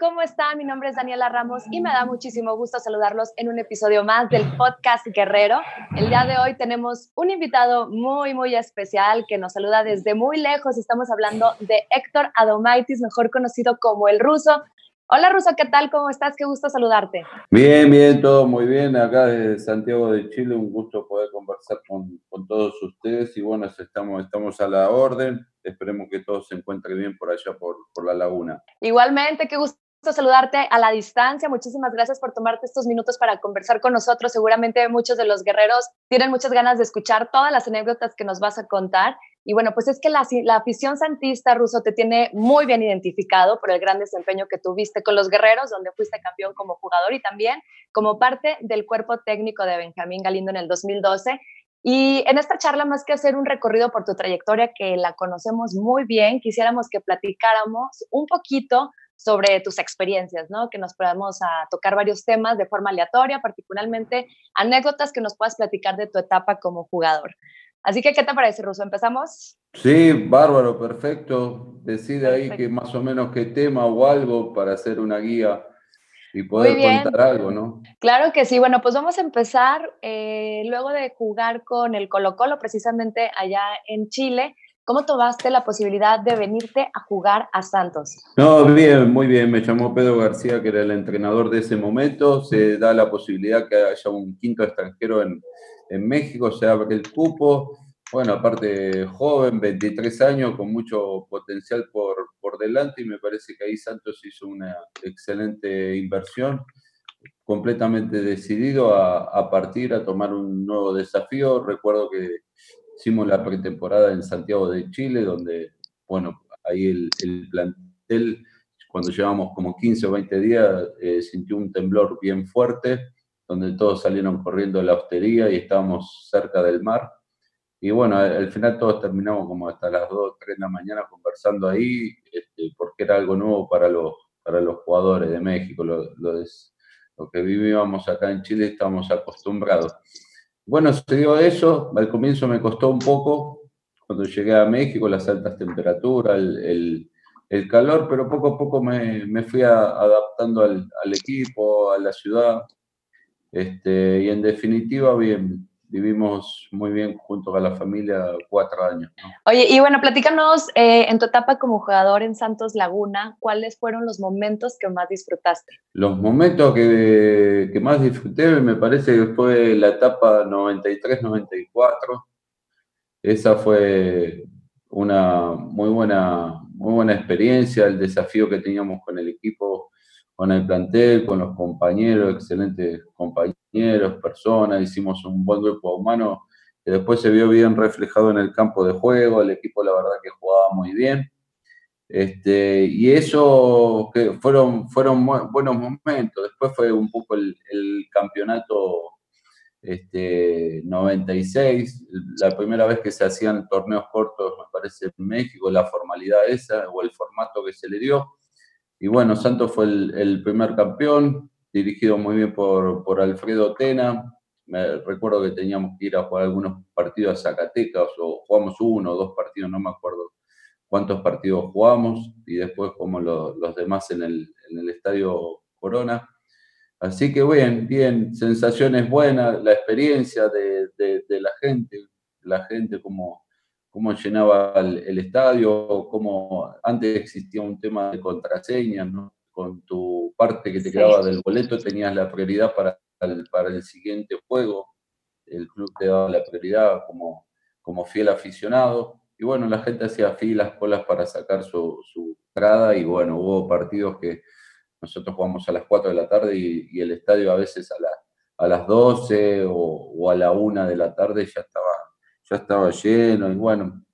¿cómo están? Mi nombre es Daniela Ramos y me da muchísimo gusto saludarlos en un episodio más del podcast Guerrero. El día de hoy tenemos un invitado muy, muy especial que nos saluda desde muy lejos. Estamos hablando de Héctor Adomaitis, mejor conocido como el ruso. Hola Ruso, ¿qué tal? ¿Cómo estás? Qué gusto saludarte. Bien, bien, todo muy bien. Acá de Santiago de Chile, un gusto poder conversar con, con todos ustedes y bueno, estamos, estamos a la orden. Esperemos que todo se encuentre bien por allá, por, por la laguna. Igualmente, qué gusto saludarte a la distancia. Muchísimas gracias por tomarte estos minutos para conversar con nosotros. Seguramente muchos de los guerreros tienen muchas ganas de escuchar todas las anécdotas que nos vas a contar. Y bueno, pues es que la, la, afición santista ruso te tiene muy bien identificado por el gran desempeño que tuviste con los guerreros, donde fuiste campeón como jugador y también como parte del cuerpo técnico de Benjamín Galindo en el 2012. Y en esta charla, más que hacer un recorrido por tu trayectoria, que la conocemos muy bien, quisiéramos que platicáramos un poquito sobre tus experiencias, ¿no? Que nos podamos a tocar varios temas de forma aleatoria, particularmente anécdotas que nos puedas platicar de tu etapa como jugador. Así que, ¿qué te parece, Ruso? ¿Empezamos? Sí, bárbaro, perfecto. Decide ahí que más o menos qué tema o algo para hacer una guía y poder contar algo, ¿no? Claro que sí. Bueno, pues vamos a empezar eh, luego de jugar con el Colo Colo, precisamente allá en Chile. ¿Cómo tomaste la posibilidad de venirte a jugar a Santos? No, bien, muy bien. Me llamó Pedro García, que era el entrenador de ese momento. Se da la posibilidad que haya un quinto extranjero en, en México, se abre el cupo. Bueno, aparte joven, 23 años, con mucho potencial por, por delante y me parece que ahí Santos hizo una excelente inversión, completamente decidido a, a partir, a tomar un nuevo desafío. Recuerdo que hicimos la pretemporada en Santiago de Chile, donde, bueno, ahí el, el plantel, cuando llevamos como 15 o 20 días, eh, sintió un temblor bien fuerte donde todos salieron corriendo de la hostería y estábamos cerca del mar. Y bueno, al final todos terminamos como hasta las 2, 3 de la mañana conversando ahí, este, porque era algo nuevo para los, para los jugadores de México, lo, lo, lo que vivíamos acá en Chile estábamos acostumbrados. Bueno, se dio eso, al comienzo me costó un poco, cuando llegué a México, las altas temperaturas, el, calor, pero poco a poco me, me fui adaptando al, al, equipo, a la ciudad, este, y en definitiva, bien, vivimos muy bien junto con la familia cuatro años. ¿no? Oye, y bueno, platícanos eh, en tu etapa como jugador en Santos Laguna, ¿cuáles fueron los momentos que más disfrutaste? Los momentos que, que más disfruté me parece que fue la etapa 93-94. Esa fue una muy buena, muy buena experiencia, el desafío que teníamos con el equipo con el plantel, con los compañeros, excelentes compañeros, personas, hicimos un buen grupo humano que después se vio bien reflejado en el campo de juego, el equipo la verdad que jugaba muy bien. Este, y eso que fueron, fueron buenos momentos. Después fue un poco el, el campeonato este, 96, la primera vez que se hacían torneos cortos, me parece, en México, la formalidad esa o el formato que se le dio y bueno, Santos fue el, primer campeón, dirigido muy bien por, por Alfredo Tena. Me recuerdo que teníamos que ir a jugar algunos partidos a Zacatecas, o jugamos uno o dos partidos, no me acuerdo cuántos partidos jugamos, y después como lo, los demás en el, en el Estadio Corona. Así que bien, bien, sensaciones buenas, la experiencia de, de, de la gente, la gente como cómo llenaba el, el, estadio, cómo antes existía un tema de contraseñas, ¿no? Con tu parte que te quedaba del boleto tenías la prioridad para el, para el siguiente juego, el club te daba la prioridad como, como fiel aficionado, y bueno, la gente hacía filas, colas para sacar su, su entrada, y bueno, hubo partidos que nosotros jugamos a las 4 de la tarde y, y el estadio a veces a, la, a las 12 o, o a la 1 de la tarde ya estaba ya estaba lleno y bueno,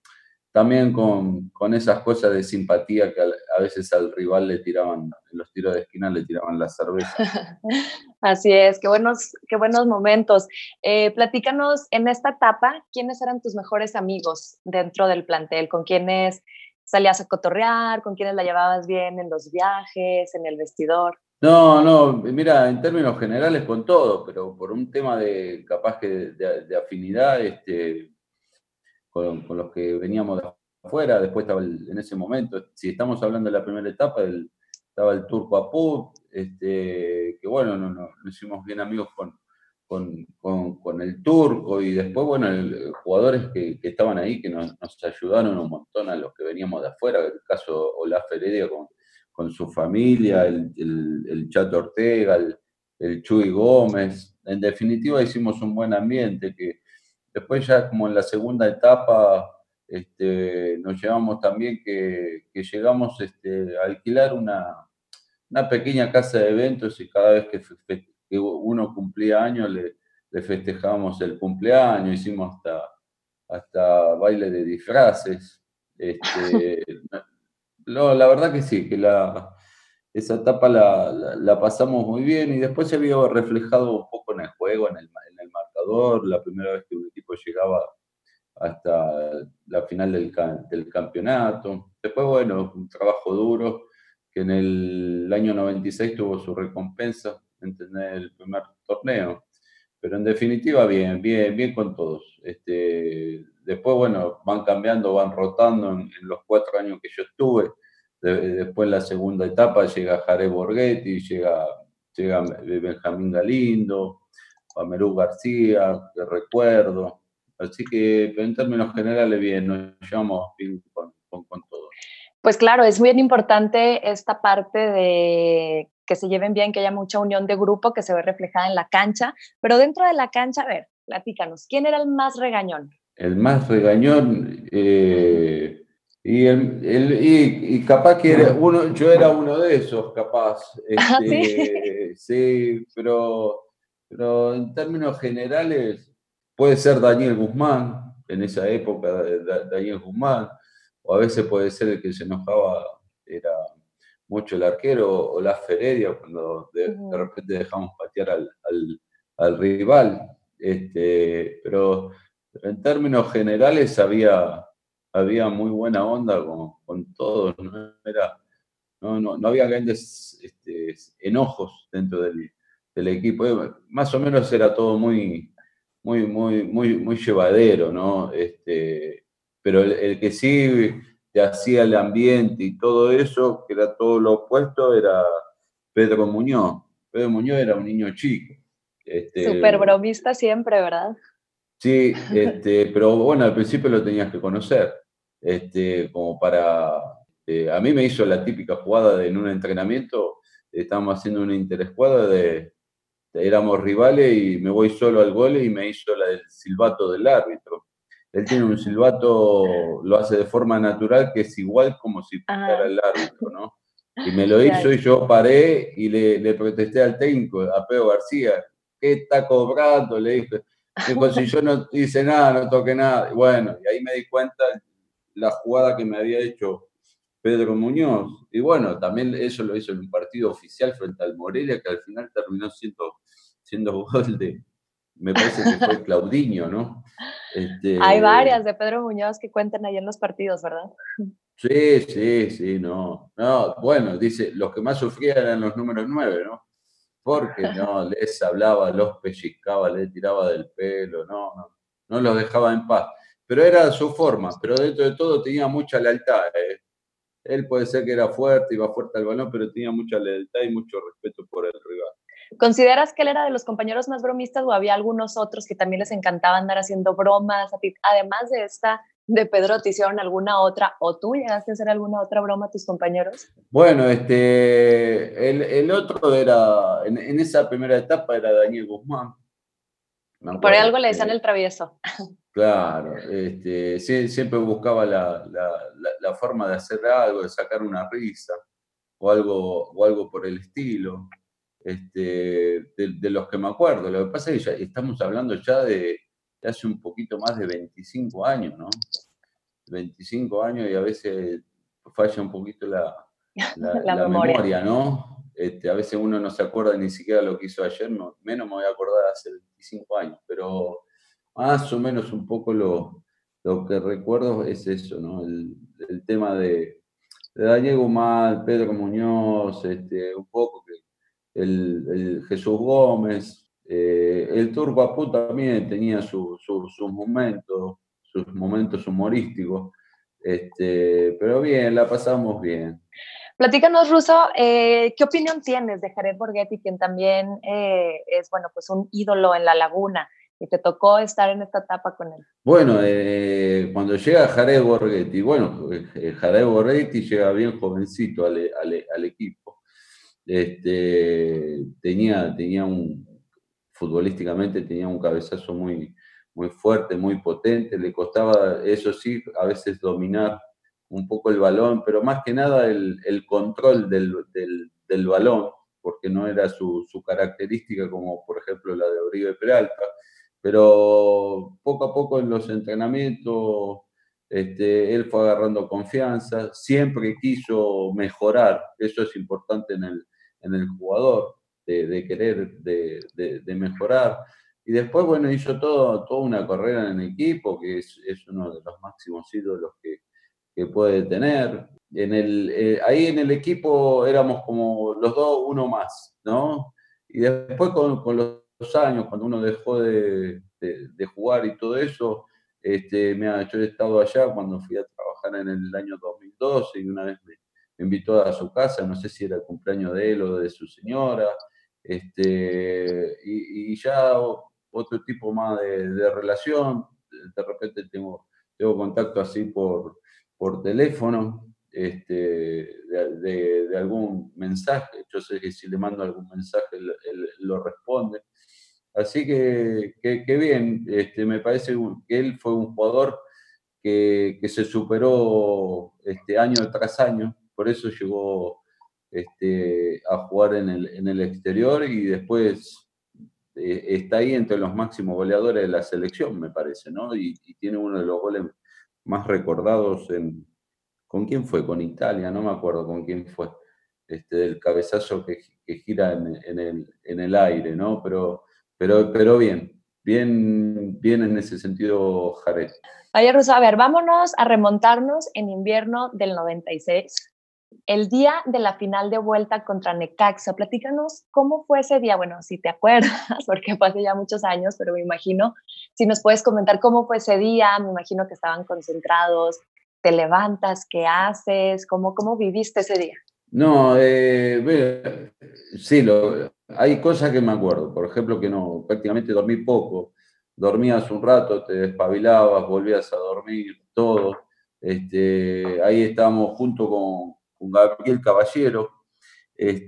también con, con, esas cosas de simpatía que a, veces al rival le tiraban, en los tiros de esquina le tiraban la cerveza. Así es, qué buenos, qué buenos momentos. Eh, platícanos en esta etapa, ¿quiénes eran tus mejores amigos dentro del plantel? ¿Con quiénes salías a cotorrear? ¿Con quiénes la llevabas bien en los viajes, en el vestidor? No, no, mira, en términos generales con todo, pero por un tema de capaz que de, de afinidad, este, con, con, los que veníamos de afuera, después estaba el, en ese momento, si estamos hablando de la primera etapa, el, estaba el Turco Aput, este, que bueno, nos no, hicimos bien amigos con, con, con, el turco y después, bueno, jugadores que, estaban ahí que nos, ayudaron un montón a los que veníamos de afuera, el caso Olaf Heredia con, con su familia, el, el, Chato Ortega, el, el, Chuy Gómez. En definitiva, hicimos un buen ambiente que después ya como en la segunda etapa este, nos llevamos también que, que llegamos este, a alquilar una, una pequeña casa de eventos y cada vez que que uno cumplía años, le, le festejábamos el cumpleaños, hicimos hasta, hasta baile de disfraces. Este, la verdad que sí, que la, esa etapa la, la, pasamos muy bien y después se vio reflejado un poco en el juego, en el marcador, la primera vez que un equipo llegaba hasta la final del, del campeonato. Después, bueno, un trabajo duro que en el año 96 tuvo su recompensa entender el primer torneo. Pero en definitiva, bien, bien, bien con todos. Este, después, bueno, van cambiando, van rotando en, los cuatro años que yo estuve. después, en la segunda etapa, llega Jare Borghetti, llega, llega Benjamín Galindo, Pamerú García, que recuerdo. Así que, en términos generales, bien, nos llevamos bien con, con, con todos. Pues claro, es muy importante esta parte de que se lleven bien, que haya mucha unión de grupo que se ve reflejada en la cancha, pero dentro de la cancha, a ver, platícanos, ¿quién era el más regañón? El más regañón, eh, y, el, y, capaz que era uno, yo era uno de esos, capaz. ¿Ah, este, sí? pero, pero en términos generales puede ser Daniel Guzmán, en esa época, Daniel Guzmán, o a veces puede ser el que se enojaba, era mucho el arquero o la Feredia cuando de, repente dejamos patear al, al, rival. Este, pero en términos generales había, había muy buena onda con, con todos, no, Era, no, no, no, había grandes este, enojos dentro del, del, equipo. Más o menos era todo muy, muy, muy, muy, muy llevadero, ¿no? Este, pero el, el que sí que hacía el ambiente y todo eso, que era todo lo opuesto, era Pedro Muñoz. Pedro Muñoz era un niño chico. Este, Súper bromista siempre, ¿verdad? Sí, este, pero bueno, al principio lo tenías que conocer, este, como para... Eh, a mí me hizo la típica jugada de en un entrenamiento, estábamos haciendo una interescuadra de, éramos rivales y me voy solo al gol y me hizo la del silbato del árbitro él tiene un silbato, lo hace de forma natural, que es igual como si fuera el árbitro, ¿no? Y me lo hizo y yo paré y le, le protesté al técnico, a Pedro García, ¿qué está cobrando? Le dije, dijo, si yo no hice nada, no toqué nada. Y bueno, y ahí me di cuenta la jugada que me había hecho Pedro Muñoz. Y bueno, también eso lo hizo en un partido oficial frente al Morelia, que al final terminó siendo, siendo gol de, me parece que fue Claudinho, ¿no? Este, Hay varias de Pedro Muñoz que cuentan ahí en los partidos, ¿verdad? Sí, sí, sí, no. No, bueno, dice, los que más sufrían eran los números nueve, ¿no? Porque no, les hablaba, los pellizcaba, les tiraba del pelo, no, no, no los dejaba en paz. Pero era su forma, pero dentro de todo tenía mucha lealtad. ¿eh? Él puede ser que era fuerte, iba fuerte al balón, pero tenía mucha lealtad y mucho respeto por el rival. ¿Consideras que él era de los compañeros más bromistas o había algunos otros que también les encantaba andar haciendo bromas? Además de esta de Pedro, ¿te hicieron alguna otra o tú llegaste a hacer alguna otra broma a tus compañeros? Bueno, este, el, otro era, en, esa primera etapa era Daniel Guzmán. Por algo le decían el travieso. Claro, este, siempre buscaba la, la, forma de hacer algo, de sacar una risa o algo, o algo por el estilo este, de, los que me acuerdo. Lo que pasa es que ya estamos hablando ya de, hace un poquito más de 25 años, ¿no? 25 años y a veces falla un poquito la, la, memoria. ¿no? Este, a veces uno no se acuerda ni siquiera lo que hizo ayer, no, menos me voy a acordar hace 25 años, pero más o menos un poco lo, lo que recuerdo es eso, ¿no? El, el tema de, de Daniel Guzmán, Pedro Muñoz, este, un poco que el, Jesús Gómez, eh, el Turco Apu también tenía sus momentos, sus momentos humorísticos, este, pero bien, la pasamos bien. Platícanos, Ruso, eh, ¿qué opinión tienes de Jared Borghetti, quien también eh, es, bueno, pues un ídolo en la laguna? Y te tocó estar en esta etapa con él? Bueno, eh, cuando llega Jared Borghetti, bueno, Jared Borghetti llega bien jovencito al, al, equipo. Este, tenía, tenía un, futbolísticamente tenía un cabezazo muy, muy fuerte, muy potente, le costaba, eso sí, a veces dominar un poco el balón, pero más que nada el, el control del, del, del, balón, porque no era su, su, característica como por ejemplo la de Oribe Peralta, pero poco a poco en los entrenamientos este, él fue agarrando confianza, siempre quiso mejorar, eso es importante en el, en el jugador, de, querer, de, mejorar. Y después, bueno, hizo todo, toda una carrera en equipo, que es, es uno de los máximos ídolos que, que puede tener. En el, eh, ahí en el equipo éramos como los dos, uno más, ¿no? Y después con, con los años, cuando uno dejó de, de, jugar y todo eso, este, me, yo he estado allá cuando fui a trabajar en el año 2012 y una vez me, invitó a su casa, no sé si era el cumpleaños de él o de su señora, este, y, ya otro tipo más de, de, relación, de repente tengo, tengo contacto así por, por teléfono este, de, de, algún mensaje. Yo sé que si le mando algún mensaje, él lo responde. Así que, que, bien, este, me parece que él fue un jugador que, se superó este, año tras año, por eso llegó este, a jugar en el, exterior y después eh, está ahí entre los máximos goleadores de la selección, me parece, ¿no? Y, tiene uno de los goles más recordados en, ¿con quién fue? Con Italia, no me acuerdo con quién fue, este, del cabezazo que, gira en, en, el, en el aire, ¿no? Pero, pero, pero bien, bien, bien en ese sentido Jared. Oye, Russo, a ver, vámonos a remontarnos en invierno del 96 el día de la final de vuelta contra Necaxa. Platícanos cómo fue ese día. Bueno, si te acuerdas, porque hace ya muchos años, pero me imagino, si nos puedes comentar cómo fue ese día, me imagino que estaban concentrados, te levantas, qué haces, cómo, cómo viviste ese día. No, eh, sí, lo, hay cosas que me acuerdo. Por ejemplo, que no, prácticamente dormí poco. Dormías un rato, te despabilabas, volvías a dormir, todo. Este, ahí estábamos junto con, Gabriel Caballero. Este,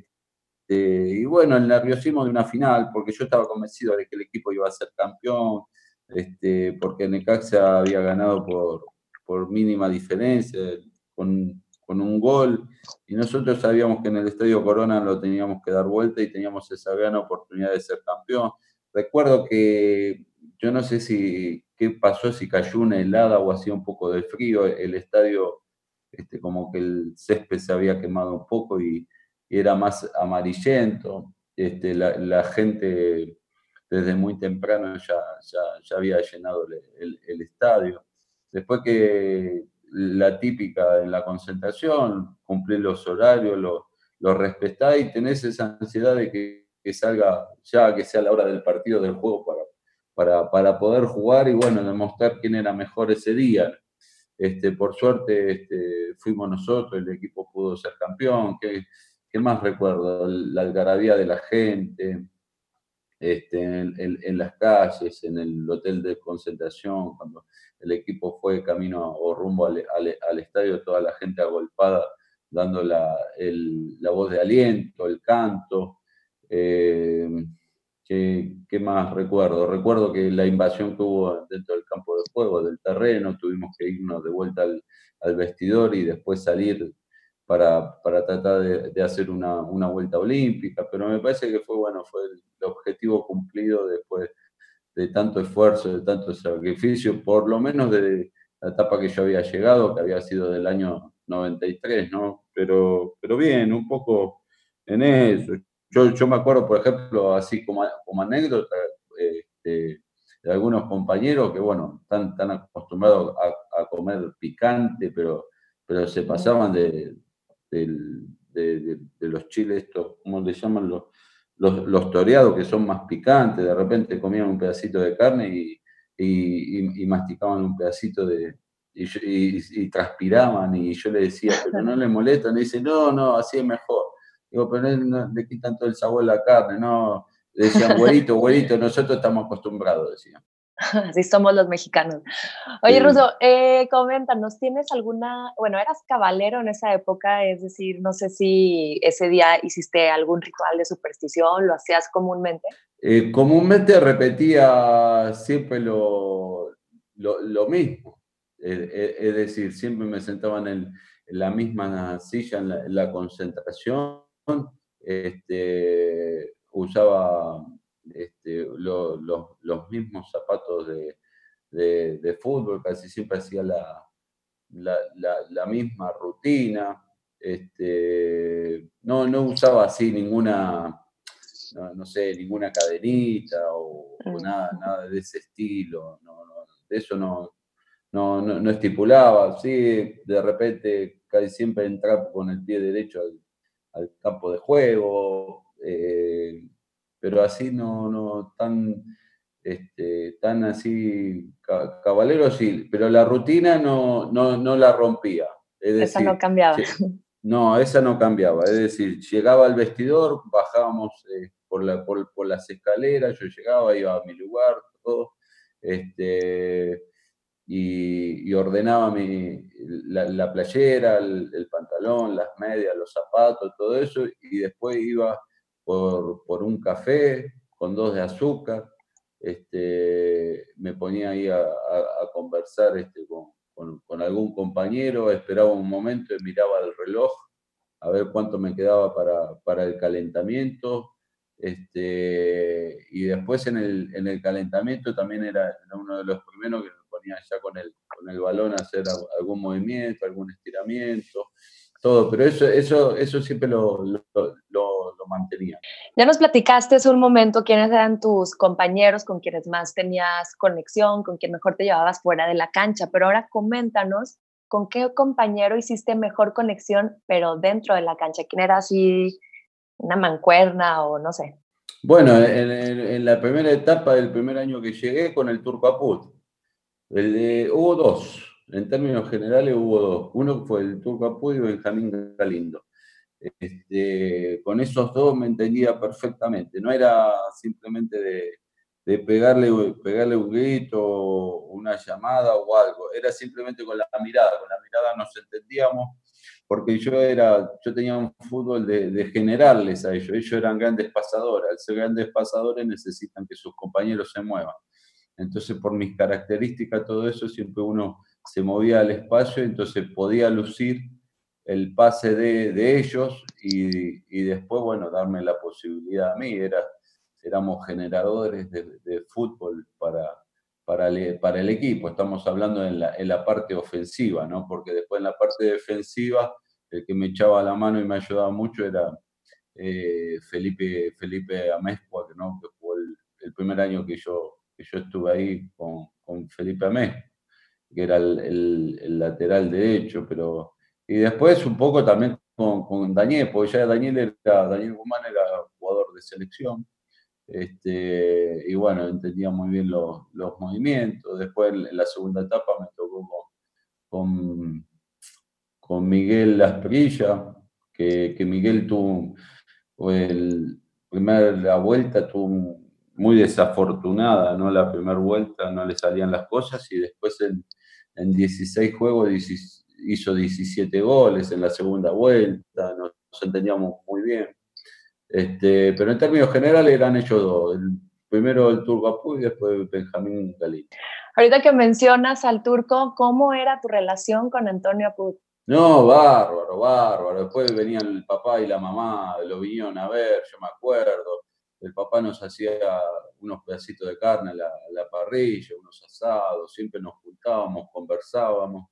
y bueno, el nerviosismo de una final, porque yo estaba convencido de que el equipo iba a ser campeón, este, porque Necaxa había ganado por, por mínima diferencia, con, con, un gol, y nosotros sabíamos que en el Estadio Corona lo teníamos que dar vuelta y teníamos esa gran oportunidad de ser campeón. Recuerdo que yo no sé si qué pasó, si cayó una helada o hacía un poco de frío, el estadio este, como que el césped se había quemado un poco y, era más amarillento. Este, la, gente desde muy temprano ya, ya, ya había llenado el, estadio. Después que la típica en la concentración, cumplir los horarios, lo, lo respetás y tenés esa ansiedad de que, que, salga ya, que sea la hora del partido del juego para, para, para poder jugar y bueno, demostrar quién era mejor ese día. Este, por suerte este, fuimos nosotros, el equipo pudo ser campeón. ¿Qué, qué más recuerdo? La algarabía de la gente, este, en, las calles, en el hotel de concentración, cuando el equipo fue camino o rumbo al, al, estadio, toda la gente agolpada dando la, la voz de aliento, el canto. Eh, ¿Qué, ¿Qué, más recuerdo? Recuerdo que la invasión que hubo dentro del campo de juego, del terreno, tuvimos que irnos de vuelta al, al vestidor y después salir para, para tratar de, de hacer una, una, vuelta olímpica, pero me parece que fue bueno, fue el, objetivo cumplido después de tanto esfuerzo, de tanto sacrificio, por lo menos de la etapa que yo había llegado, que había sido del año 93, ¿no? Pero, pero bien, un poco en eso. Yo, yo me acuerdo, por ejemplo, así como, como anécdota, este, de algunos compañeros que, bueno, están, están acostumbrados a, a, comer picante, pero, pero se pasaban de, de, los chiles, estos, ¿cómo le llaman? Los, los, los, toreados, que son más picantes, de repente comían un pedacito de carne y, y, y, y masticaban un pedacito de, y, transpiraban y yo le decía, pero no le molesta, me dice, no, no, así es mejor. Digo, pero no, le quitan todo el sabor a la carne, no. Le decían, güerito, güerito, nosotros estamos acostumbrados, decían. Así somos los mexicanos. Oye, Ruso, eh, coméntanos, ¿tienes alguna, bueno, eras cabalero en esa época? Es decir, no sé si ese día hiciste algún ritual de superstición, ¿lo hacías comúnmente? Eh, comúnmente repetía siempre lo, lo, mismo. es decir, siempre me sentaba en, la misma silla, en la, concentración. Este, usaba este, los mismos zapatos de, fútbol, casi siempre hacía la, la, misma rutina. Este, no, no usaba así ninguna, no, sé, ninguna cadenita o, nada, nada, de ese estilo. No, de eso no, no, estipulaba. Sí, de repente casi siempre entraba con el pie derecho al, campo de juego. Eh, pero así no, no tan, este, tan así cabalero, sí, pero la rutina no, no, la rompía. esa no cambiaba. No, esa no cambiaba. Es decir, llegaba al vestidor, bajábamos eh, por, la, por, las escaleras, yo llegaba, iba a mi lugar, todo, este, y, ordenaba mi, la, playera, el, pantalón, las medias, los zapatos, todo eso, y después iba por, un café con dos de azúcar. Este, me ponía ahí a, conversar este, con, algún compañero, esperaba un momento y miraba el reloj a ver cuánto me quedaba para, el calentamiento. Este, y después en el, calentamiento también era, uno de los primeros que me ponía ya con el, con el balón a hacer algún movimiento, algún estiramiento todo, pero eso, eso, eso siempre lo, mantenía. Ya nos platicaste hace un momento quiénes eran tus compañeros con quienes más tenías conexión, con quien mejor te llevabas fuera de la cancha, pero ahora coméntanos con qué compañero hiciste mejor conexión, pero dentro de la cancha. ¿Quién era así una mancuerna o no sé? Bueno, en, la primera etapa del primer año que llegué con el Turco Aput, hubo dos en términos generales hubo dos. Uno fue el Turco Apuy y Benjamín Galindo. Este, con esos dos me entendía perfectamente. No era simplemente de, pegarle, pegarle un grito, una llamada o algo. Era simplemente con la mirada. Con la mirada nos entendíamos porque yo, era, yo tenía un fútbol de, de generarles a ellos. Ellos eran grandes pasadores. Al ser grandes pasadores necesitan que sus compañeros se muevan. Entonces, por mis características, todo eso, siempre uno se movía al espacio, entonces podía lucir el pase de, ellos y, después, bueno, darme la posibilidad a mí. Era, éramos generadores de, fútbol para, para, el, equipo. Estamos hablando en la, en la parte ofensiva, ¿no? Porque después en la parte defensiva, el que me echaba la mano y me ayudaba mucho era eh, Felipe, Felipe ¿no? que fue el, primer año que yo, que yo estuve ahí con, con Felipe Amezcua que era el, lateral derecho, pero... Y después un poco también con, con Daniel, porque ya Daniel era, Daniel Guzmán era jugador de selección, este, y bueno, entendía muy bien los, movimientos. Después en la segunda etapa me tocó con, con, Miguel Lasprilla, que, que Miguel tuvo, el primer, la vuelta tuvo muy desafortunada, ¿no? La primera vuelta no le salían las cosas y después en, en 16 juegos hizo 17 goles en la segunda vuelta, nos, entendíamos muy bien. Este, pero en términos generales eran ellos dos, el primero el turco Apu y después Benjamín Galí. Ahorita que mencionas al turco, ¿cómo era tu relación con Antonio Apu? No, bárbaro, bárbaro. Después venían el papá y la mamá, lo vinieron a ver, yo me acuerdo el papá nos hacía unos pedacitos de carne a la, parrilla, unos asados, siempre nos juntábamos, conversábamos.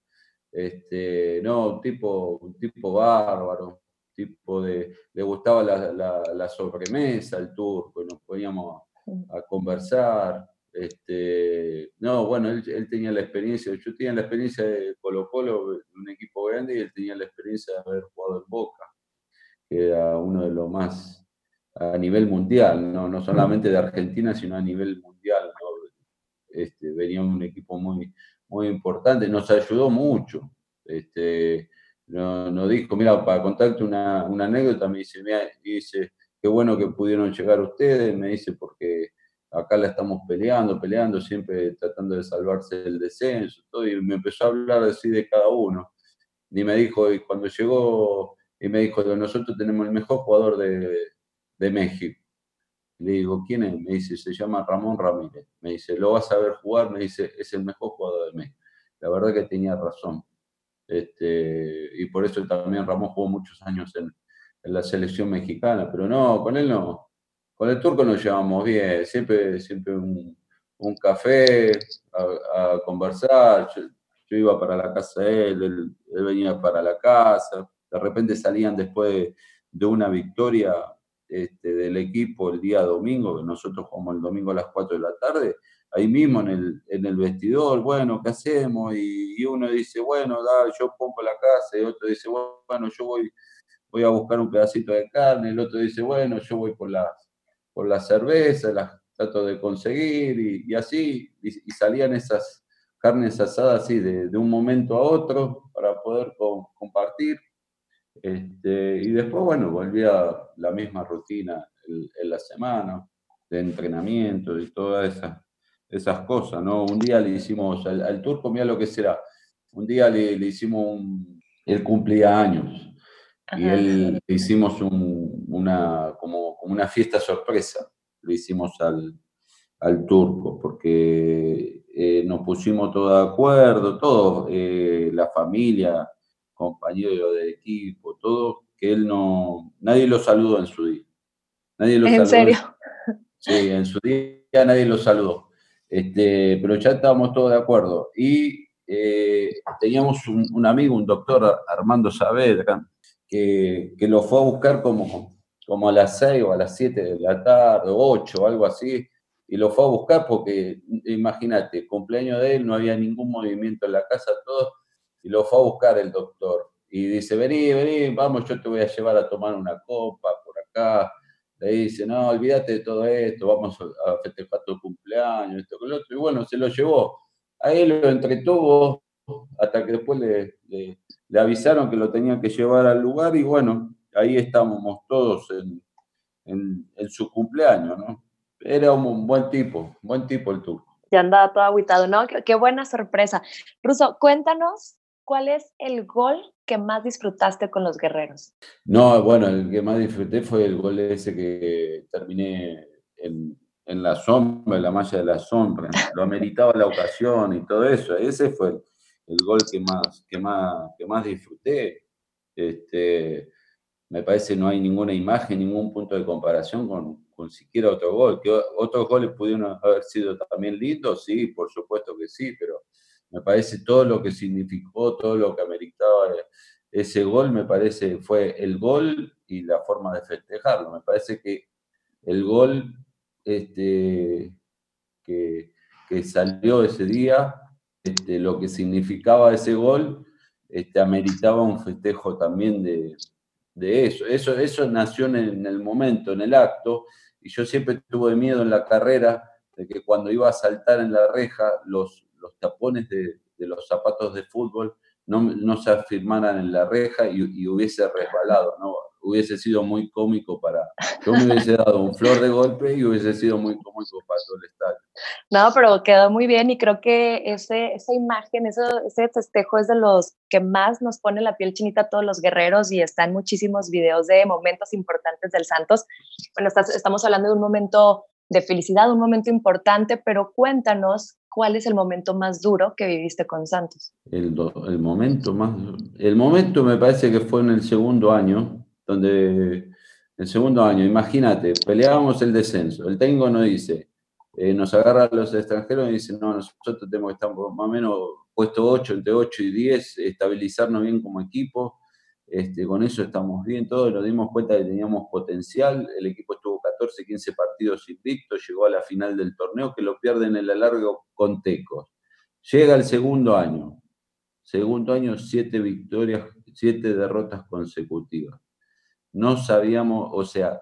Este, no, un tipo, un tipo bárbaro, tipo de, le gustaba la, sobremesa, el turco, nos poníamos a, conversar. Este, no, bueno, él, tenía la experiencia, yo tenía la experiencia de Colo Colo, un equipo grande, y él tenía la experiencia de haber jugado en Boca, que era uno de los más a nivel mundial, no, no solamente de Argentina, sino a nivel mundial. este, venía un equipo muy, muy importante, nos ayudó mucho. Este, nos, dijo, mira, para contarte una, anécdota, me dice, dice, qué bueno que pudieron llegar ustedes, me dice, porque acá la estamos peleando, peleando, siempre tratando de salvarse del descenso, todo, y me empezó a hablar así de cada uno. Y me dijo, y cuando llegó, y me dijo, nosotros tenemos el mejor jugador de, de México. Le digo, ¿quién es? Me dice, se llama Ramón Ramírez. Me dice, ¿lo vas a ver jugar? Me dice, es el mejor jugador de México. La verdad que tenía razón. Este, y por eso también Ramón jugó muchos años en, la selección mexicana. Pero no, con él no. Con el turco nos llevamos bien. Siempre, siempre un, un café a, a conversar. Yo, iba para la casa de él, él, él, venía para la casa. De repente salían después de una victoria este, del equipo el día domingo, que nosotros jugamos el domingo a las 4 de la tarde, ahí mismo en el, en el vestidor, bueno, ¿qué hacemos? Y, uno dice, bueno, da, yo pongo la casa, y otro dice, bueno, yo voy, voy a buscar un pedacito de carne, el otro dice, bueno, yo voy por la, por la cerveza, las trato de conseguir, y, así, y, salían esas carnes asadas así de, de, un momento a otro para poder compartir. Este, y después, bueno, volvía la misma rutina en, la semana de entrenamiento y todas esas, esas cosas, ¿no? Un día le hicimos al, turco, mira lo que será, un día le, le hicimos un, él cumplía años y él le hicimos una, como, una fiesta sorpresa, le hicimos al, al turco, porque eh, nos pusimos todos de acuerdo, todos, eh, la familia, compañero de equipo, todo, que él no, nadie lo saludó en su día. Nadie lo ¿En serio? sí, en su día nadie lo saludó. Este, pero ya estábamos todos de acuerdo. Y eh, teníamos un, amigo, un doctor, Armando Saavedra, que, que, lo fue a buscar como, como a las 6 o a las 7 de la tarde, 8 o algo así, y lo fue a buscar porque, imagínate, cumpleaños de él, no había ningún movimiento en la casa, todo y lo fue a buscar el doctor. Y dice, vení, vení, vamos, yo te voy a llevar a tomar una copa por acá. Le dice, no, olvídate de todo esto, vamos a festejar tu cumpleaños, esto con lo otro. Y bueno, se lo llevó. Ahí lo entretuvo hasta que después le, le, avisaron que lo tenían que llevar al lugar y bueno, ahí estábamos todos en, en, su cumpleaños, ¿no? Era un buen tipo, buen tipo el turco. Ya andaba todo aguitado, ¿no? Qué, buena sorpresa. Ruso, cuéntanos ¿cuál es el gol que más disfrutaste con los guerreros? No, bueno, el que más disfruté fue el gol ese que terminé en, la sombra, en la malla de la sombra. Lo ameritaba la ocasión y todo eso. Ese fue el, gol que más, que más, que más disfruté. Este, me parece no hay ninguna imagen, ningún punto de comparación con, con siquiera otro gol. Que otros goles pudieron haber sido también lindos, sí, por supuesto que sí, pero me parece todo lo que significó, todo lo que ameritaba ese gol, me parece fue el gol y la forma de festejarlo. Me parece que el gol este, que, salió ese día, este, lo que significaba ese gol, este, ameritaba un festejo también de, eso. eso. Eso nació en el momento, en el acto, y yo siempre tuve miedo en la carrera de que cuando iba a saltar en la reja, los, los tapones de, los zapatos de fútbol no, no, se afirmaran en la reja y, hubiese resbalado, ¿no? Hubiese sido muy cómico para... Yo me hubiese dado un flor de golpe y hubiese sido muy cómico para todo el estadio. No, pero quedó muy bien y creo que ese, esa imagen, ese, ese festejo es de los que más nos pone la piel chinita a todos los guerreros y están muchísimos videos de momentos importantes del Santos. Bueno, estamos hablando de un momento de felicidad, un momento importante, pero cuéntanos cuál es el momento más duro que viviste con Santos. El, el momento más, el momento me parece que fue en el segundo año, donde el segundo año, imagínate, peleábamos el descenso, el técnico nos dice, eh, nos agarra a los extranjeros y dice, no, nosotros tenemos que estar más o menos puesto 8, entre 8 y 10, estabilizarnos bien como equipo, este, con eso estamos bien todos, nos dimos cuenta que teníamos potencial, el equipo estuvo 14, 15 partidos invictos, llegó a la final del torneo que lo pierde en el alargo con Tecos. Llega el segundo año, segundo año, siete victorias, siete derrotas consecutivas. No sabíamos, o sea,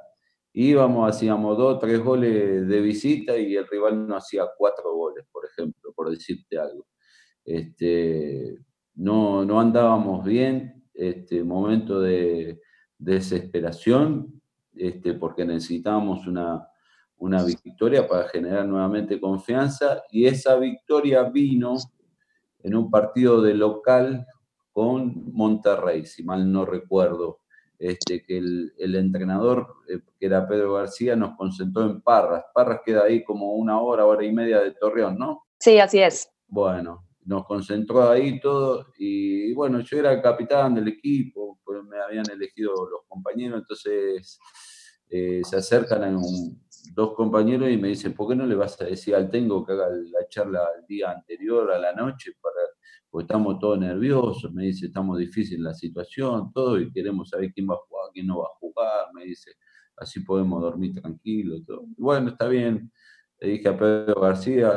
íbamos, hacíamos dos, tres goles de visita y el rival no hacía cuatro goles, por ejemplo, por decirte algo. Este, no, no andábamos bien, este, momento de, desesperación, este, porque necesitábamos una, una victoria para generar nuevamente confianza y esa victoria vino en un partido de local con Monterrey, si mal no recuerdo, este, que el, entrenador, eh, que era Pedro García, nos concentró en Parras. Parras queda ahí como una hora, hora y media de Torreón, ¿no? Sí, así es. Bueno, nos concentró ahí todo y, bueno, yo era capitán del equipo, pues me habían elegido los compañeros, entonces eh, se acercan a dos compañeros y me dicen, ¿por qué no le vas a decir al Tengo que haga la charla el día anterior, a la noche, para porque estamos todos nerviosos, me dice, estamos difícil la situación, todo, y queremos saber quién va a jugar, quién no va a jugar, me dice, así podemos dormir tranquilos. Bueno, está bien, le dije a Pedro García,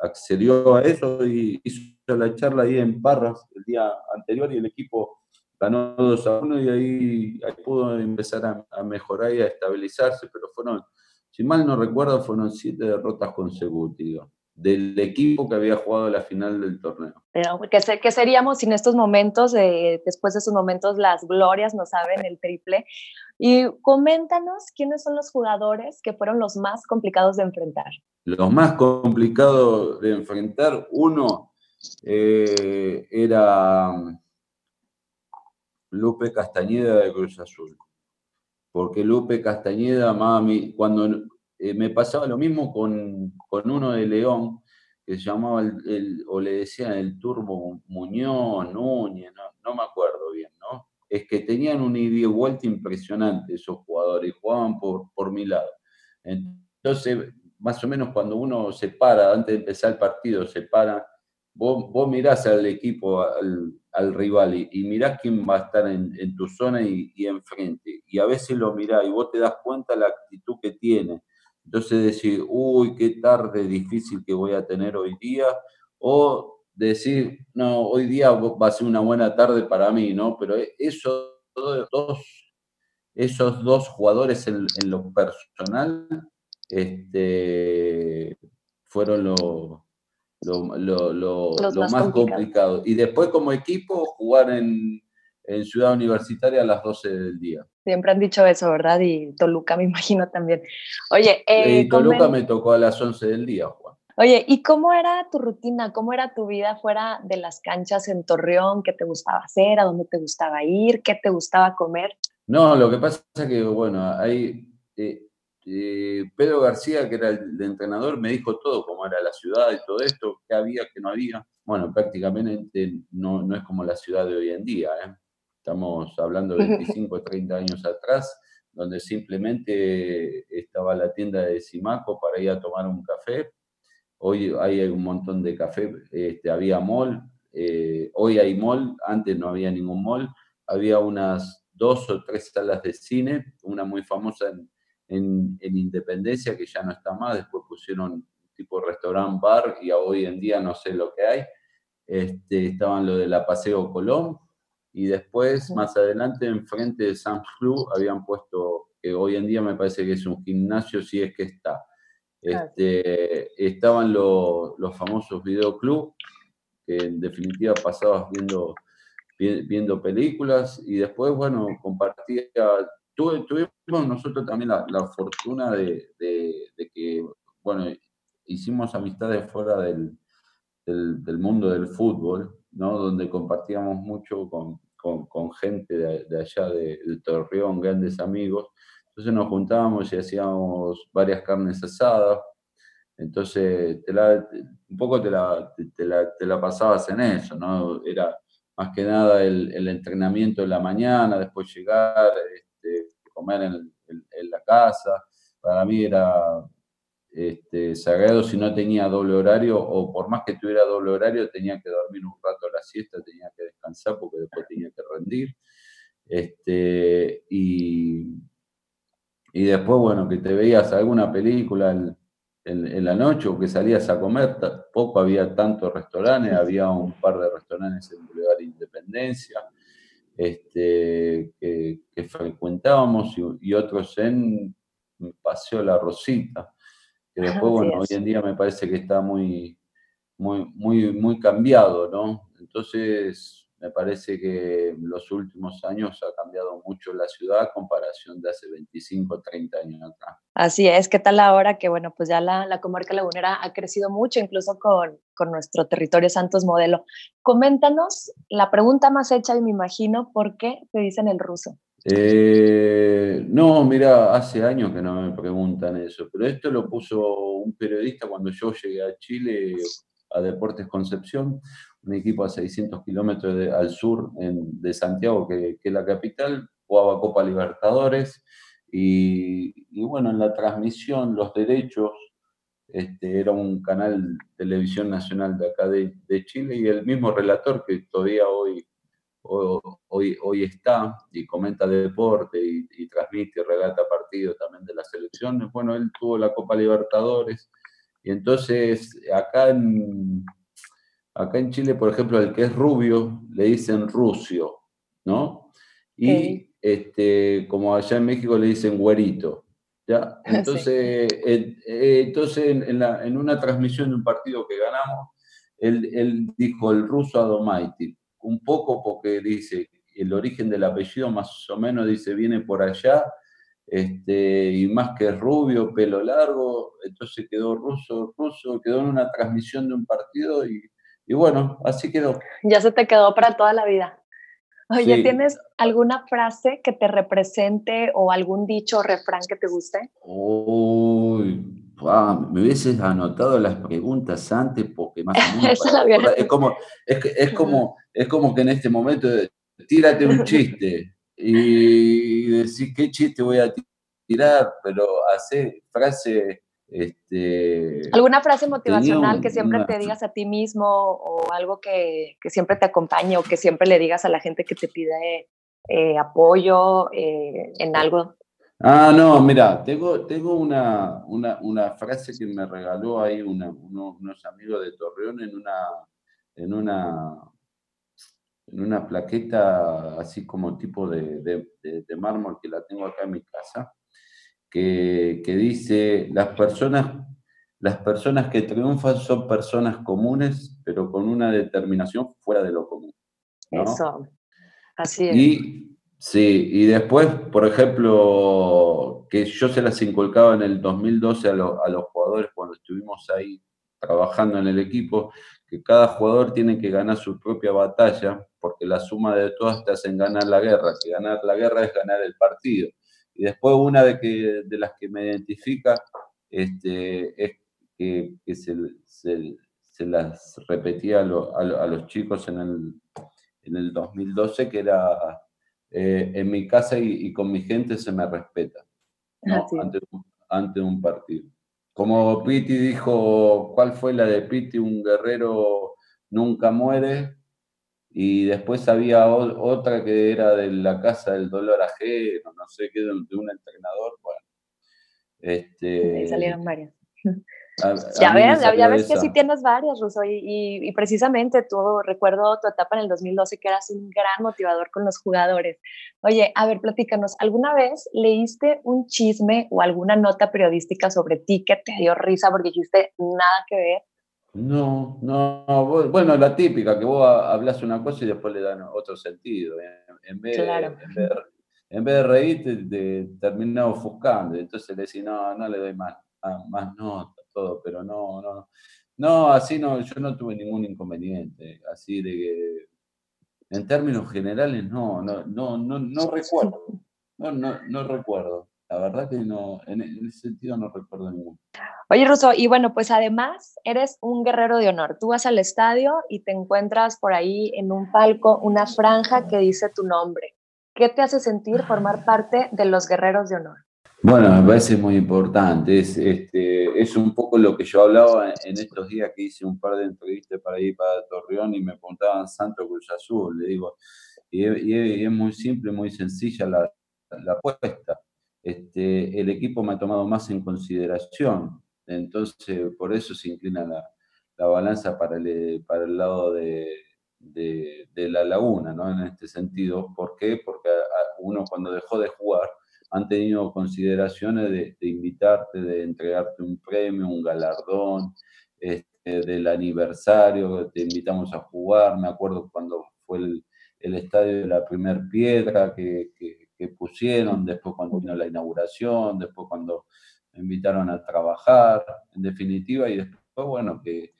accedió a eso y hizo la charla ahí en Parras el día anterior y el equipo ganó 2 a 1 y ahí, pudo empezar a, a, mejorar y a estabilizarse, pero fueron, si mal no recuerdo, fueron siete derrotas consecutivas del equipo que había jugado la final del torneo. ¿Qué, seríamos sin estos momentos, eh, después de esos momentos, las glorias nos saben el triple? Y coméntanos quiénes son los jugadores que fueron los más complicados de enfrentar. Los más complicados de enfrentar, uno eh, era um, Lupe Castañeda de Cruz Azul. Porque Lupe Castañeda, mami, cuando eh, me pasaba lo mismo con, uno de León, que se llamaba, el, o le decían el Turbo Muñoz, Núñez, no, me acuerdo bien, ¿no? Es que tenían un ida y vuelta impresionante esos jugadores, y jugaban por, por mi lado. Entonces, más o menos cuando uno se para, antes de empezar el partido, se para, vos, vos mirás al equipo, al, rival, y, mirás quién va a estar en, tu zona y, y, enfrente. Y a veces lo mirás y vos te das cuenta la actitud que tiene entonces decir, uy, qué tarde difícil que voy a tener hoy día, o decir, no, hoy día va a ser una buena tarde para mí, ¿no? Pero e, esos dos, esos dos jugadores en, lo personal este, fueron lo, lo, más, complicado. Y después como equipo jugar en, en Ciudad Universitaria a las 12 del día. Siempre han dicho eso, ¿verdad? Y Toluca me imagino también. Oye, eh, y Toluca me tocó a las 11 del día, Juan. Oye, ¿y cómo era tu rutina? ¿Cómo era tu vida fuera de las canchas en Torreón? ¿Qué te gustaba hacer? ¿A dónde te gustaba ir? ¿Qué te gustaba comer? No, lo que pasa es que, bueno, ahí eh, eh, Pedro García, que era el, entrenador, me dijo todo, cómo era la ciudad y todo esto, qué había, qué no había. Bueno, prácticamente no, no es como la ciudad de hoy en día, ¿eh? Estamos hablando de 25 o 30 años atrás, donde simplemente estaba la tienda de Simaco para ir a tomar un café. Hoy hay un montón de café, este, había mall, eh, hoy hay mall, antes no había ningún mall, había unas dos o tres salas de cine, una muy famosa en, Independencia, que ya no está más, después pusieron tipo restaurant bar y hoy en día no sé lo que hay. Este, estaban lo de la Paseo Colón, y después, más adelante, enfrente de Sam's Club, habían puesto, que hoy en día me parece que es un gimnasio, si es que está. Este, estaban los famosos videoclub, que en definitiva pasabas viendo, viendo películas, y después, bueno, compartía. tuvimos nosotros también la, fortuna de, que, bueno, hicimos amistades fuera del, del mundo del fútbol, ¿no? donde compartíamos mucho con, con, gente de, allá del Torreón, grandes amigos. Entonces nos juntábamos y hacíamos varias carnes asadas. Entonces, un poco te la, te, la, pasabas en eso, ¿no? Era más que nada el, entrenamiento en la mañana, después llegar, este, comer en, en, la casa. Para mí era este, sagrado si no tenía doble horario o por más que tuviera doble horario tenía que dormir un rato la siesta, tenía que descansar porque después tenía que rendir. Este, y, y después, bueno, que te veías alguna película en, en, la noche o que salías a comer, poco había tantos restaurantes, había un par de restaurantes en Boulevard Independencia. este, que, frecuentábamos y, otros en Paseo La Rosita, que después, bueno, hoy en día me parece que está muy, muy, muy, muy cambiado, ¿no? Entonces, me parece que los últimos años ha cambiado mucho la ciudad a comparación de hace 25, 30 años atrás. Así es, ¿qué tal ahora que, bueno, pues ya la, la comarca lagunera ha crecido mucho, incluso con, con nuestro territorio Santos Modelo? Coméntanos la pregunta más hecha y me imagino, ¿por qué te dicen el ruso? Eh, no, mira, hace años que no me preguntan eso, pero esto lo puso un periodista cuando yo llegué a Chile, a Deportes Concepción, un equipo a 600 kilómetros al sur de Santiago, que, es la capital, jugaba Copa Libertadores. Y, bueno, en la transmisión, los derechos, este, era un canal televisión nacional de acá de, Chile y el mismo relator que todavía hoy, hoy, hoy está y comenta deporte y, y transmite y relata partidos también de las selecciones. Bueno, él tuvo la Copa Libertadores y entonces acá en, Acá en Chile, por ejemplo, el que es rubio le dicen rucio, ¿no? Y este, como allá en México le dicen güerito. ¿ya? Entonces, entonces en, una transmisión de un partido que ganamos, él, dijo el ruso Adomaiti, un poco porque dice el origen del apellido más o menos dice viene por allá, este, y más que rubio, pelo largo, entonces quedó ruso, ruso, quedó en una transmisión de un partido y y bueno, así quedó. Ya se te quedó para toda la vida. Oye, ¿tienes alguna frase que te represente o algún dicho o refrán que te guste? Uy, me hubieses anotado las preguntas antes porque más o menos es como es, como es como que en este momento tírate un chiste y decir qué chiste voy a tirar, pero hace frase este, ¿Alguna frase motivacional que siempre te digas a ti mismo o algo que, siempre te acompañe o que siempre le digas a la gente que te pide eh, apoyo eh, en algo? Ah, no, mira, tengo, tengo una, una, frase que me regaló ahí unos amigos de Torreón en una, en una, en una plaqueta así como tipo de, de mármol que la tengo acá en mi casa que, dice, las personas, las personas que triunfan son personas comunes, pero con una determinación fuera de lo común. Eso, así es. Y, sí, y después, por ejemplo, que yo se las inculcaba en el 2012 a, a los jugadores cuando estuvimos ahí trabajando en el equipo, que cada jugador tiene que ganar su propia batalla, porque la suma de todas te hacen ganar la guerra, que ganar la guerra es ganar el partido. Y después una de, que, de las que me identifica este, es que, se, las repetía a, los chicos en el, en el 2012, que era eh, en mi casa y, con mi gente se me respeta ante, ante, un partido. Como Piti dijo, ¿cuál fue la de Piti? Un guerrero nunca muere, y después había otra que era de la casa del dolor ajeno, no sé qué, de, un entrenador. Bueno, este, Ahí salieron varias. ya ves, ya, ves que sí tienes varias, Ruso, y, precisamente tú recuerdo tu etapa en el 2012 que eras un gran motivador con los jugadores. Oye, a ver, platícanos, ¿alguna vez leíste un chisme o alguna nota periodística sobre ti que te dio risa porque dijiste nada que ver? No, no, bueno, la típica, que vos hablas una cosa y después le dan otro sentido. En, vez, en, vez, de reírte, te, termina ofuscando. Entonces le decís, no, no le doy más, más notas, todo, pero no, no. No, así no, yo no tuve ningún inconveniente. Así de que, en términos generales, no, no, no, no, no recuerdo. No, no, no recuerdo. La verdad que no, en, ese sentido no recuerdo ninguno. Oye, Russo, y bueno, pues además eres un guerrero de honor. Tú vas al estadio y te encuentras por ahí en un palco una franja que dice tu nombre. ¿Qué te hace sentir formar parte de los guerreros de honor? Bueno, me parece muy importante. Es, este, es un poco lo que yo hablaba en estos días que hice un par de entrevistas para ir para Torreón y me preguntaban Santo Cruz Azul. Le digo, y, es muy simple, muy sencilla la, apuesta este, el equipo me ha tomado más en consideración. Entonces, por eso se inclina la, balanza para el, para el lado de, de, la laguna, ¿no? En este sentido. ¿Por qué? Porque uno cuando dejó de jugar han tenido consideraciones de, invitarte, de entregarte un premio, un galardón, este, del aniversario, te invitamos a jugar. Me acuerdo cuando fue el, estadio de la primer piedra que, que, pusieron, después cuando vino la inauguración, después cuando me invitaron a trabajar, en definitiva, y después, bueno, que,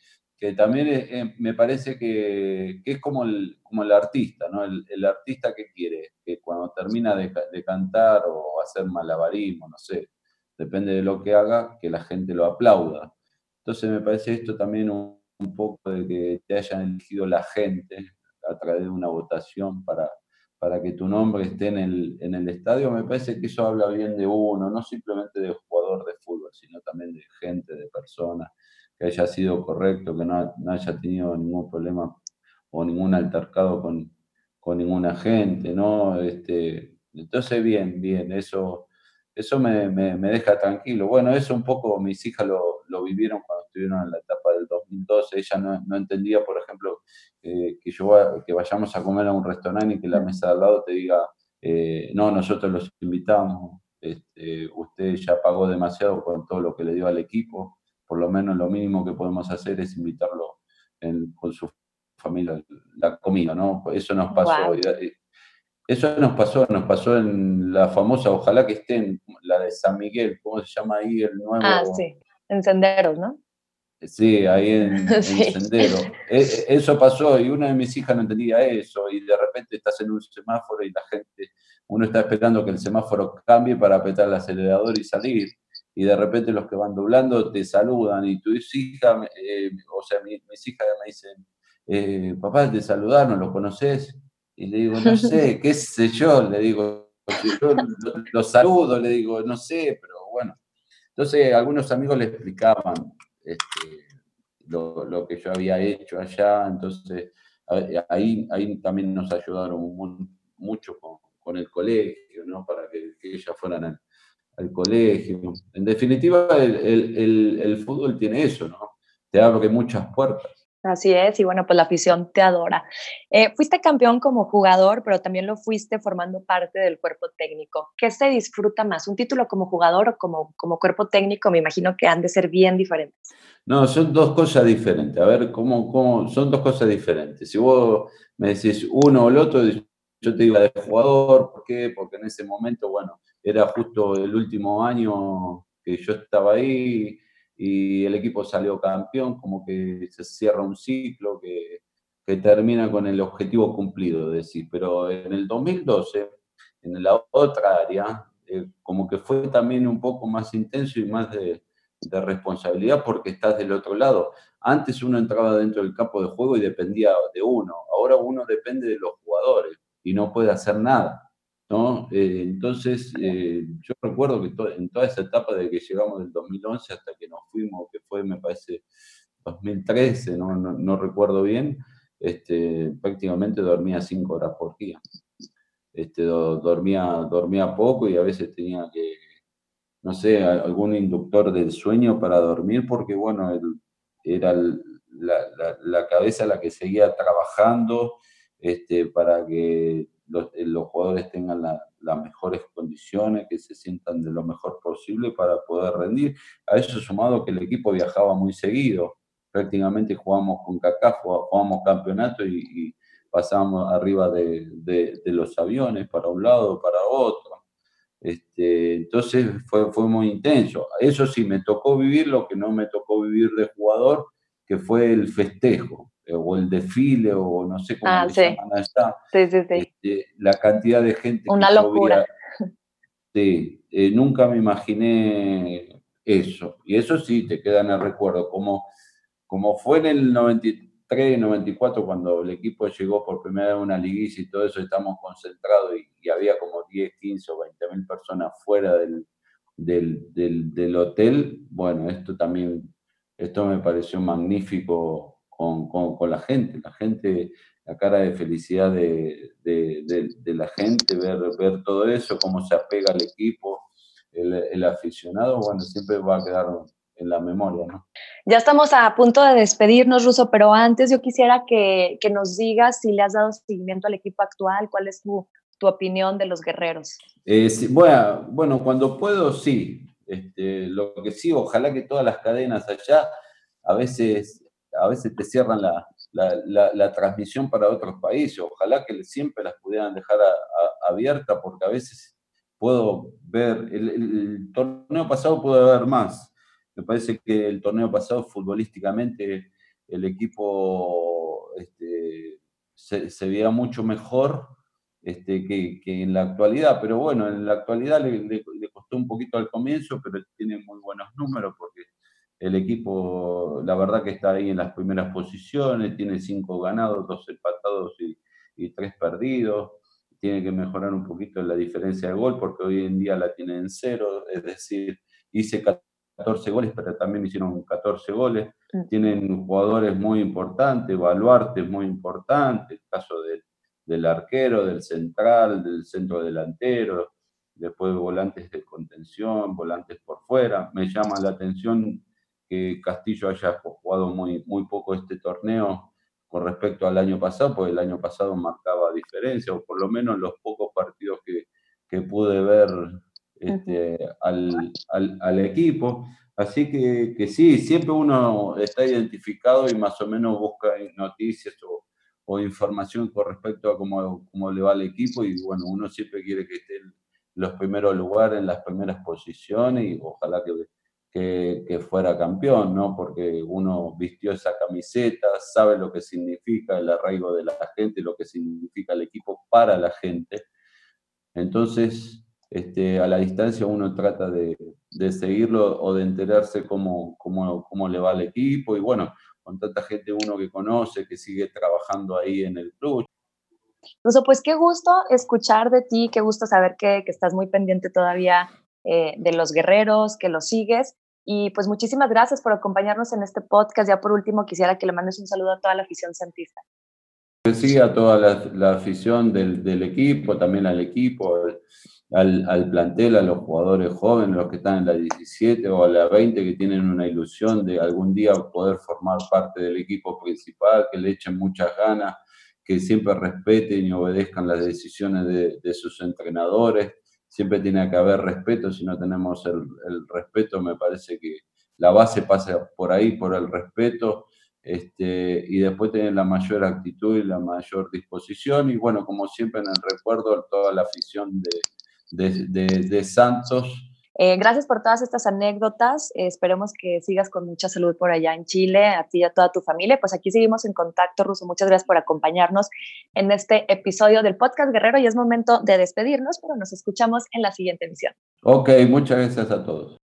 también me parece que, es como el, como el artista, ¿no? El, artista que quiere, que cuando termina de, cantar o hacer malabarismo, no sé, depende de lo que haga, que la gente lo aplauda. Entonces me parece esto también un, un poco de que te hayan elegido la gente a través de una votación para, para que tu nombre esté en el, en el estadio, me parece que eso habla bien de uno, no simplemente de jugador de fútbol, sino también de gente, de personas que haya sido correcto, que no, haya tenido ningún problema o ningún altercado con, con ninguna gente, ¿no? Este, entonces, bien, bien, eso, eso me, deja tranquilo. Bueno, eso un poco mis hijas lo, vivieron cuando estuvieron en la etapa del 2012. Ella no, entendía, por ejemplo, que, yo, que vayamos a comer a un restaurante y que la mesa de al lado te diga, eh, no, nosotros los invitamos, este, usted ya pagó demasiado con todo lo que le dio al equipo por lo menos lo mínimo que podemos hacer es invitarlo con su familia la comida, ¿no? Eso nos pasó. Eso nos pasó, nos pasó en la famosa, ojalá que esté en la de San Miguel, ¿cómo se llama ahí el nuevo? Ah, sí, en Senderos, ¿no? Sí, ahí en, Sendero. E, e, eso pasó y una de mis hijas no entendía eso y de repente estás en un semáforo y la gente, uno está esperando que el semáforo cambie para apretar el acelerador y salir y de repente los que van doblando te saludan y tu hija, eh, o sea, mis, hijas me dicen, eh, papá, te saludaron, ¿lo conoces? Y le digo, no sé, qué sé yo, le digo, yo lo, saludo, le digo, no sé, pero bueno. Entonces algunos amigos le explicaban este, lo, que yo había hecho allá, entonces ahí, ahí también nos ayudaron mucho con, el colegio, ¿no? Para que, que ellas fueran al, colegio. En definitiva, el, fútbol tiene eso, ¿no? Te abre muchas puertas. Así es, y bueno, pues la afición te adora. Eh, fuiste campeón como jugador, pero también lo fuiste formando parte del cuerpo técnico. ¿Qué se disfruta más? ¿Un título como jugador o como, como cuerpo técnico? Me imagino que han de ser bien diferentes. No, son dos cosas diferentes. A ver, ¿cómo, cómo? son dos cosas diferentes? Si vos me decís uno o el otro, yo te digo de jugador, ¿por qué? Porque en ese momento, bueno, era justo el último año que yo estaba ahí y el equipo salió campeón, como que se cierra un ciclo que, termina con el objetivo cumplido, decir. Pero en el 2012, en la otra área, eh, como que fue también un poco más intenso y más de, de responsabilidad porque estás del otro lado. Antes uno entraba dentro del campo de juego y dependía de uno, ahora uno depende de los jugadores y no puede hacer nada. ¿No? Eh, entonces, eh, yo recuerdo que en toda esa etapa de que llegamos del 2011 hasta que nos fuimos, que fue, me parece, 2013, no, no, recuerdo bien, este, prácticamente dormía cinco horas por día. Este, dormía, dormía poco y a veces tenía que, no sé, algún inductor del sueño para dormir, porque bueno, era la, la, cabeza la que seguía trabajando este, para que eh, los, jugadores tengan las mejores condiciones, que se sientan de lo mejor posible para poder rendir. A eso sumado que el equipo viajaba muy seguido, prácticamente jugamos con Kaká, jugamos campeonato y, pasábamos arriba de, de, los aviones para un lado, para otro. Este, entonces fue, fue muy intenso. Eso sí, me tocó vivir lo que no me tocó vivir de jugador, que fue el festejo. O el desfile, o no sé cómo ah, se llaman allá. Sí, sí, sí. Este, la cantidad de gente. Una locura. sí, eh, nunca me imaginé eso. Y eso sí, te queda en el recuerdo. Como, como fue en el 93, 94, cuando el equipo llegó por primera vez a una liguilla y todo eso, estamos concentrados y, había como 10, 15 o 20 mil personas fuera del, del, del, del hotel. Bueno, esto también, esto me pareció magnífico con, la gente, la gente, la cara de felicidad de, la gente, ver, ver todo eso, cómo se apega al equipo, el, aficionado, bueno, siempre va a quedar en la memoria. ¿no? Ya estamos a punto de despedirnos, Ruso, pero antes yo quisiera que, que nos digas si le has dado seguimiento al equipo actual, cuál es tu, tu opinión de los guerreros. Eh, bueno, bueno, cuando puedo, sí. Este, lo que sí, ojalá que todas las cadenas allá a veces, a veces te cierran la, la, transmisión para otros países. Ojalá que siempre las pudieran dejar abiertas porque a veces puedo ver, el, torneo pasado pude ver más. Me parece que el torneo pasado futbolísticamente el equipo este, se, se, veía mucho mejor este, que, que, en la actualidad, pero bueno, en la actualidad le, costó un poquito al comienzo, pero tiene muy buenos números el equipo, la verdad que está ahí en las primeras posiciones, tiene cinco ganados, dos empatados y, tres perdidos. Tiene que mejorar un poquito la diferencia de gol porque hoy en día la tiene en cero, es decir, hice 14 goles, pero también hicieron 14 goles. Mm. Tienen jugadores muy importantes, Baluarte es muy importante, el caso del arquero, del central, del centro delantero, después volantes de contención, volantes por fuera. Me llama la atención Castillo haya jugado muy, muy poco este torneo con respecto al año pasado, porque el año pasado marcaba diferencia, o por lo menos los pocos partidos que, que pude ver este, al, al, al, equipo. Así que, que, sí, siempre uno está identificado y más o menos busca noticias o, o información con respecto a cómo, cómo, le va al equipo y bueno, uno siempre quiere que esté en los primeros lugares, en las primeras posiciones y ojalá que que, fuera campeón, ¿no? Porque uno vistió esa camiseta, sabe lo que significa el arraigo de la gente, lo que significa el equipo para la gente. Entonces, este, a la distancia uno trata de, de seguirlo o de enterarse cómo, cómo, cómo, le va al equipo y bueno, con tanta gente uno que conoce, que sigue trabajando ahí en el club. Incluso, pues qué gusto escuchar de ti, qué gusto saber que, que estás muy pendiente todavía eh, de los guerreros, que los sigues y pues muchísimas gracias por acompañarnos en este podcast. Ya por último, quisiera que le mandes un saludo a toda la afición santista. Sí, a toda la, afición del, del, equipo, también al equipo, al, al, plantel, a los jugadores jóvenes, los que están en la 17 o a la 20, que tienen una ilusión de algún día poder formar parte del equipo principal, que le echen muchas ganas, que siempre respeten y obedezcan las decisiones de, de sus entrenadores siempre tiene que haber respeto, si no tenemos el, respeto, me parece que la base pasa por ahí, por el respeto, este, y después tener la mayor actitud y la mayor disposición, y bueno, como siempre en el recuerdo, toda la afición de, de, de Santos, eh, gracias por todas estas anécdotas. esperemos que sigas con mucha salud por allá en Chile, a ti y a toda tu familia. Pues aquí seguimos en contacto, Ruso. Muchas gracias por acompañarnos en este episodio del podcast Guerrero y es momento de despedirnos, pero nos escuchamos en la siguiente emisión. Ok, muchas gracias a todos.